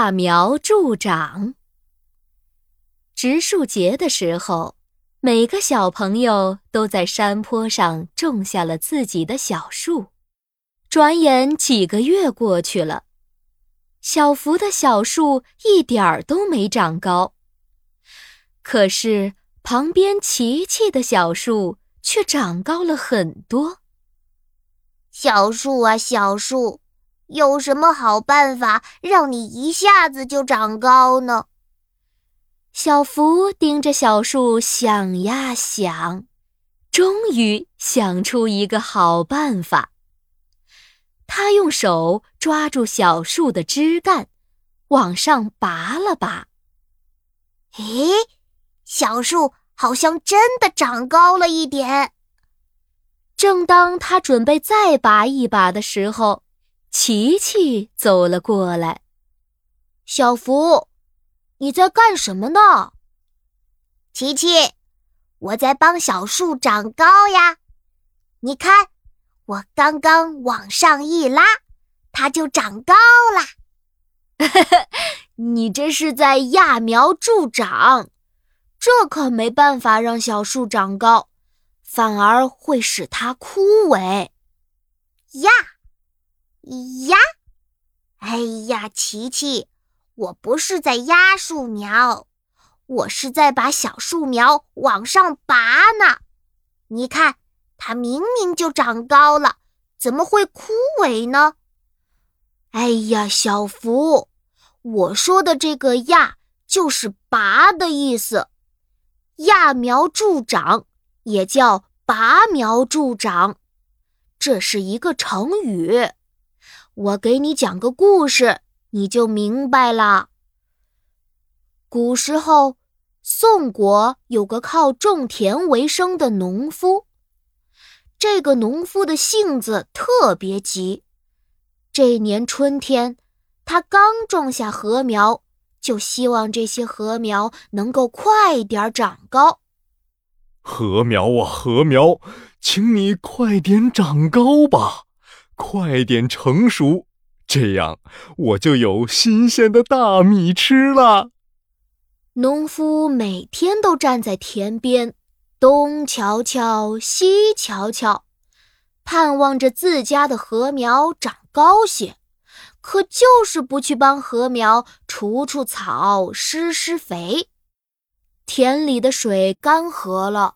揠苗助长。植树节的时候，每个小朋友都在山坡上种下了自己的小树。转眼几个月过去了，小福的小树一点儿都没长高。可是旁边琪琪的小树却长高了很多。小树啊，小树，有什么好办法让你一下子就长高呢？小福盯着小树想呀想，终于想出一个好办法。他用手抓住小树的枝干，往上拔了拔。咦，小树好像真的长高了一点。正当他准备再拔一把的时候，琪琪走了过来。小福，你在干什么呢？琪琪，我在帮小树长高呀。你看。我刚刚往上一拉，它就长高了。你这是在揠苗助长，这可没办法让小树长高，反而会使它枯萎。呀呀！哎呀，琪琪，我不是在压树苗，我是在把小树苗往上拔呢。你看。它明明就长高了，怎么会枯萎呢？哎呀，小福，我说的这个“压”就是“拔”的意思，“揠苗助长”也叫“拔苗助长”，这是一个成语。我给你讲个故事，你就明白了。古时候，宋国有个靠种田为生的农夫。这个农夫的性子特别急。这年春天，他刚种下禾苗，就希望这些禾苗能够快点长高。禾苗啊，禾苗，请你快点长高吧，快点成熟，这样我就有新鲜的大米吃了。农夫每天都站在田边。东瞧瞧，西瞧瞧，盼望着自家的禾苗长高些，可就是不去帮禾苗除除草、施施肥。田里的水干涸了，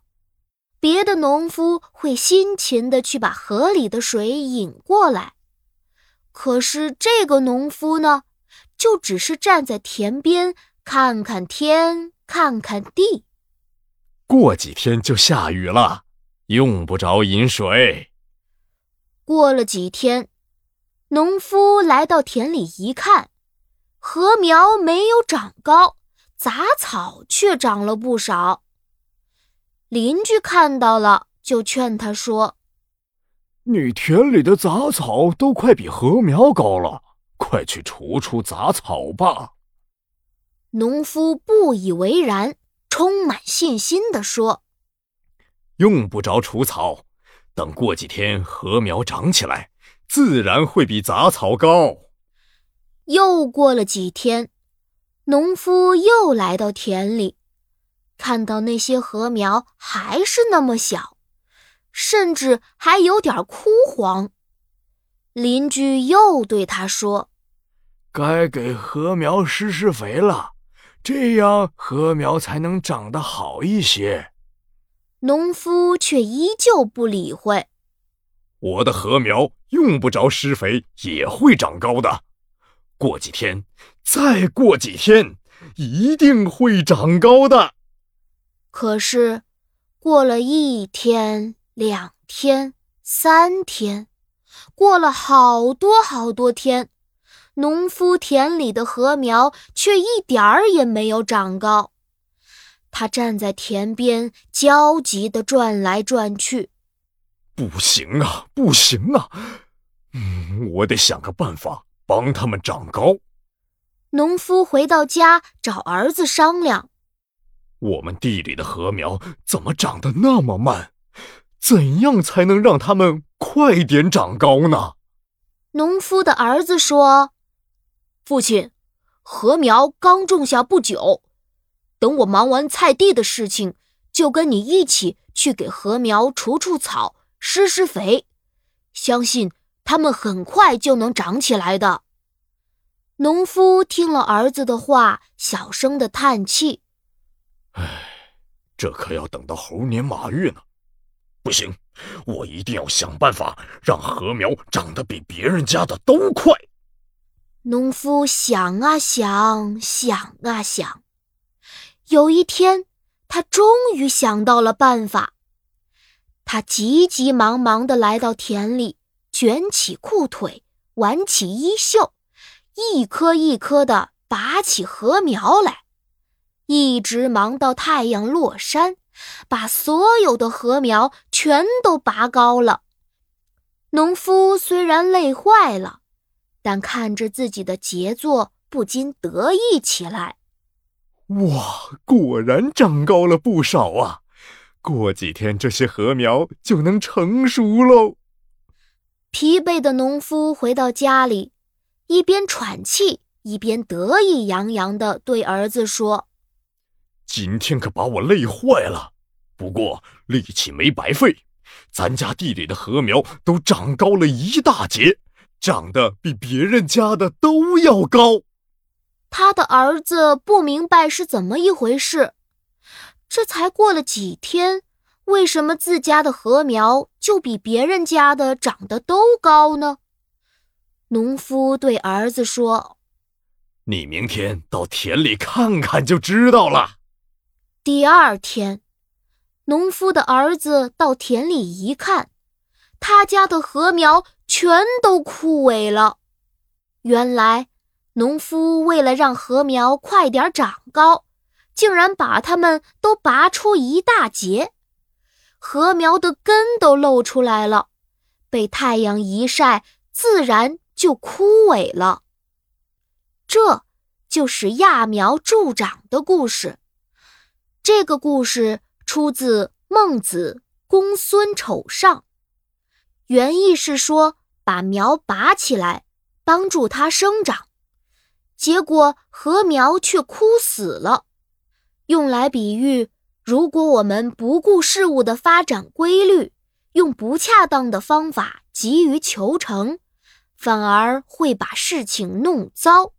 别的农夫会辛勤地去把河里的水引过来，可是这个农夫呢，就只是站在田边看看天，看看地。过几天就下雨了，用不着引水。过了几天，农夫来到田里一看，禾苗没有长高，杂草却长了不少。邻居看到了，就劝他说：“你田里的杂草都快比禾苗高了，快去除除杂草吧。”农夫不以为然。充满信心地说：“用不着除草，等过几天禾苗长起来，自然会比杂草高。”又过了几天，农夫又来到田里，看到那些禾苗还是那么小，甚至还有点枯黄。邻居又对他说：“该给禾苗施施肥了。”这样禾苗才能长得好一些。农夫却依旧不理会。我的禾苗用不着施肥也会长高的。过几天，再过几天，一定会长高的。可是，过了一天、两天、三天，过了好多好多天。农夫田里的禾苗却一点儿也没有长高，他站在田边焦急地转来转去。不行啊，不行啊！嗯，我得想个办法帮他们长高。农夫回到家找儿子商量：我们地里的禾苗怎么长得那么慢？怎样才能让它们快点长高呢？农夫的儿子说。父亲，禾苗刚种下不久，等我忙完菜地的事情，就跟你一起去给禾苗除除草、施施肥，相信它们很快就能长起来的。”农夫听了儿子的话，小声的叹气：“，这可要等到猴年马月呢。不行，我一定要想办法让禾苗长得比别人家的都快。”农夫想啊想，想啊想，有一天，他终于想到了办法。他急急忙忙的来到田里，卷起裤腿，挽起衣袖。一颗一颗的拔起禾苗来，一直忙到太阳落山，把所有的禾苗全都拔高了。农夫虽然累坏了，但看着自己的杰作，不禁得意起来。哇，果然长高了不少啊！过几天这些禾苗就能成熟喽。疲惫的农夫回到家里。一边喘气，一边得意洋洋地对儿子说：“今天可把我累坏了，不过力气没白费。咱家地里的禾苗都长高了一大截，长得比别人家的都要高。”他的儿子不明白是怎么一回事，这才过了几天，为什么自家的禾苗就比别人家的长得都高呢？农夫对儿子说：“你明天到田里看看就知道了。”第二天，农夫的儿子到田里一看，他家的禾苗全都枯萎了。原来，农夫为了让禾苗快点长高，竟然把它们都拔出一大截，禾苗的根都露出来了，被太阳一晒，自然。就枯萎了。这就是揠苗助长的故事。这个故事出自《孟子·公孙丑上》，原意是说把苗拔起来，帮助它生长，结果禾苗却枯死了，用来比喻如果我们不顾事物的发展规律，用不恰当的方法急于求成。反而会把事情弄糟。